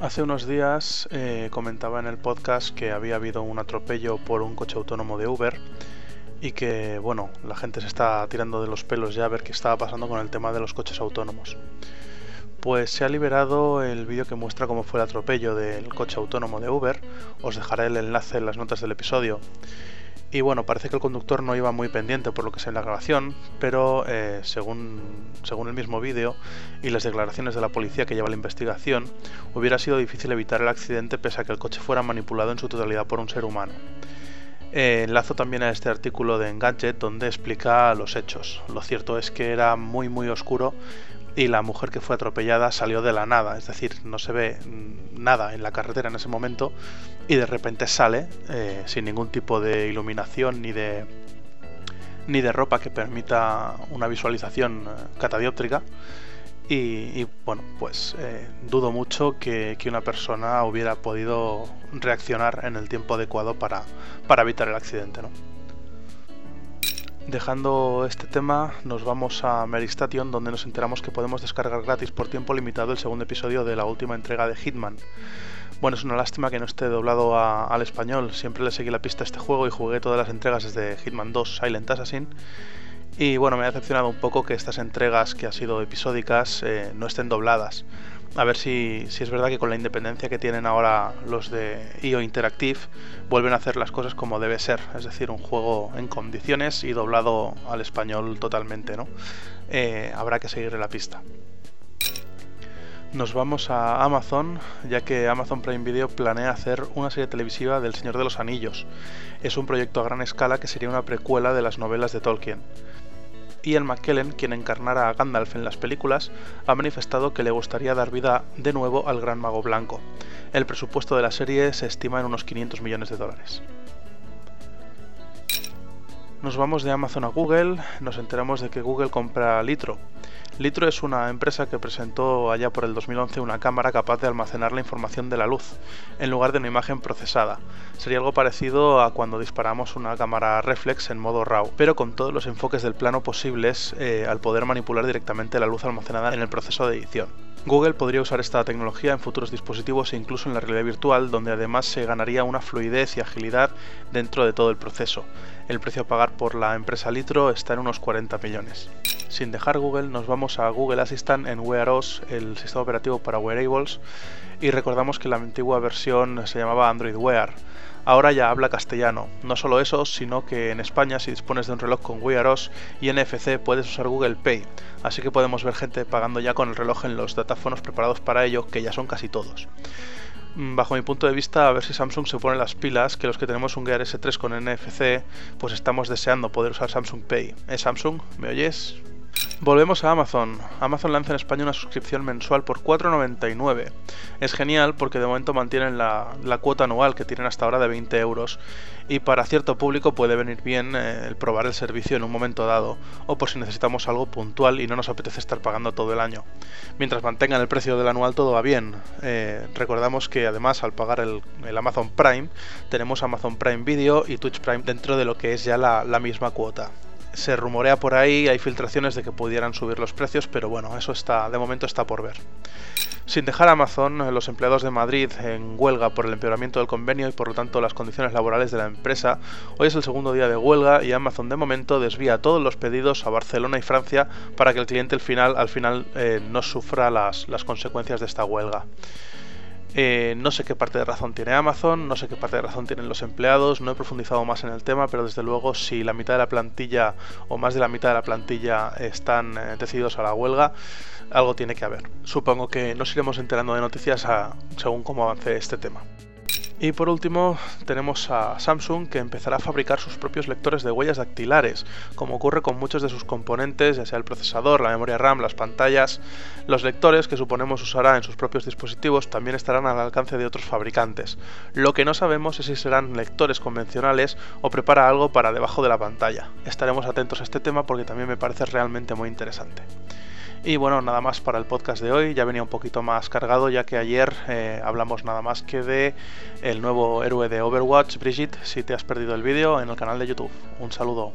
Hace unos días eh, comentaba en el podcast que había habido un atropello por un coche autónomo de Uber y que, bueno, la gente se está tirando de los pelos ya a ver qué estaba pasando con el tema de los coches autónomos. Pues se ha liberado el vídeo que muestra cómo fue el atropello del coche autónomo de Uber. Os dejaré el enlace en las notas del episodio. Y bueno, parece que el conductor no iba muy pendiente por lo que sé en la grabación, pero eh, según, según el mismo vídeo y las declaraciones de la policía que lleva la investigación, hubiera sido difícil evitar el accidente pese a que el coche fuera manipulado en su totalidad por un ser humano. Eh, enlazo también a este artículo de Engadget donde explica los hechos. Lo cierto es que era muy muy oscuro y la mujer que fue atropellada salió de la nada, es decir, no se ve mm, nada en la carretera en ese momento y de repente sale eh, sin ningún tipo de iluminación ni de ni de ropa que permita una visualización eh, catadióptrica y, bueno pues eh, dudo mucho que, que, una persona hubiera podido reaccionar en el tiempo adecuado para, para evitar el accidente ¿no? Dejando este tema, nos vamos a Meristation, donde nos enteramos que podemos descargar gratis por tiempo limitado el segundo episodio de la última entrega de Hitman. Bueno, es una lástima que no esté doblado al español. Siempre le seguí la pista a este juego y jugué todas las entregas desde Hitman 2 Silent Assassin. Y bueno, me ha decepcionado un poco que estas entregas que han sido episódicas eh, no estén dobladas a ver si, si, es verdad que con la independencia que tienen ahora los de IO Interactive vuelven a hacer las cosas como debe ser, es decir, un juego en condiciones y doblado al español totalmente, ¿no? Eh, habrá que seguir la pista. Nos vamos a Amazon, ya que Amazon Prime Video planea hacer una serie televisiva del Señor de los Anillos. Es un proyecto a gran escala que sería una precuela de las novelas de Tolkien. Ian McKellen, quien encarnara a Gandalf en las películas, ha manifestado que le gustaría dar vida de nuevo al Gran Mago Blanco. El presupuesto de la serie se estima en unos 500 millones de dólares. Nos vamos de Amazon a Google, nos enteramos de que Google compra Litro, Litro es una empresa que presentó allá por el 2011 una cámara capaz de almacenar la información de la luz, en lugar de una imagen procesada. Sería algo parecido a cuando disparamos una cámara reflex en modo RAW, pero con todos los enfoques del plano posibles eh, al poder manipular directamente la luz almacenada en el proceso de edición. Google podría usar esta tecnología en futuros dispositivos e incluso en la realidad virtual, donde además se ganaría una fluidez y agilidad dentro de todo el proceso. El precio a pagar por la empresa Litro está en unos 40 millones. Sin dejar Google, nos vamos a Google Assistant en Wear OS, el sistema operativo para wearables, y recordamos que la antigua versión se llamaba Android Wear. Ahora ya habla castellano. No solo eso, sino que en España, si dispones de un reloj con Wear OS y NFC, puedes usar Google Pay. Así que podemos ver gente pagando ya con el reloj en los datáfonos preparados para ello, que ya son casi todos. Mm, bajo mi punto de vista, a ver si Samsung se pone las pilas, que los que tenemos un Gear S3 con NFC, pues estamos deseando poder usar Samsung Pay. ¿Eh, Samsung? ¿Me oyes? Volvemos a Amazon. Amazon lanza en España una suscripción mensual por 4,99. Es genial porque de momento mantienen la, cuota anual que tienen hasta ahora de 20 euros y para cierto público puede venir bien eh, el probar el servicio en un momento dado o por si necesitamos algo puntual y no nos apetece estar pagando todo el año. Mientras mantengan el precio del anual todo va bien. Eh, recordamos que además al pagar el, Amazon Prime tenemos Amazon Prime Video y Twitch Prime dentro de lo que es ya la misma cuota se rumorea por ahí, hay filtraciones de que pudieran subir los precios, pero bueno, eso está, de momento está por ver. Sin dejar Amazon, los empleados de Madrid en huelga por el empeoramiento del convenio y por lo tanto las condiciones laborales de la empresa, hoy es el segundo día de huelga y Amazon de momento desvía todos los pedidos a Barcelona y Francia para que el cliente al final, al final eh, no sufra las, las consecuencias de esta huelga. Eh, no sé qué parte de razón tiene Amazon, no sé qué parte de razón tienen los empleados, no he profundizado más en el tema, pero desde luego si la mitad de la plantilla o más de la mitad de la plantilla están eh, decididos a la huelga, algo tiene que haber. Supongo que nos iremos enterando de noticias según cómo avance este tema. Y por último tenemos a Samsung que empezará a fabricar sus propios lectores de huellas dactilares, como ocurre con muchos de sus componentes, ya sea el procesador, la memoria RAM, las pantallas. Los lectores que suponemos usará en sus propios dispositivos también estarán al alcance de otros fabricantes. Lo que no sabemos es si serán lectores convencionales o prepara algo para debajo de la pantalla. Estaremos atentos a este tema porque también me parece realmente muy interesante. Y bueno, nada más para el podcast de hoy. Ya venía un poquito más cargado, ya que ayer eh, hablamos nada más que de el nuevo héroe de Overwatch, Brigitte. Si te has perdido el vídeo, en el canal de YouTube. Un saludo.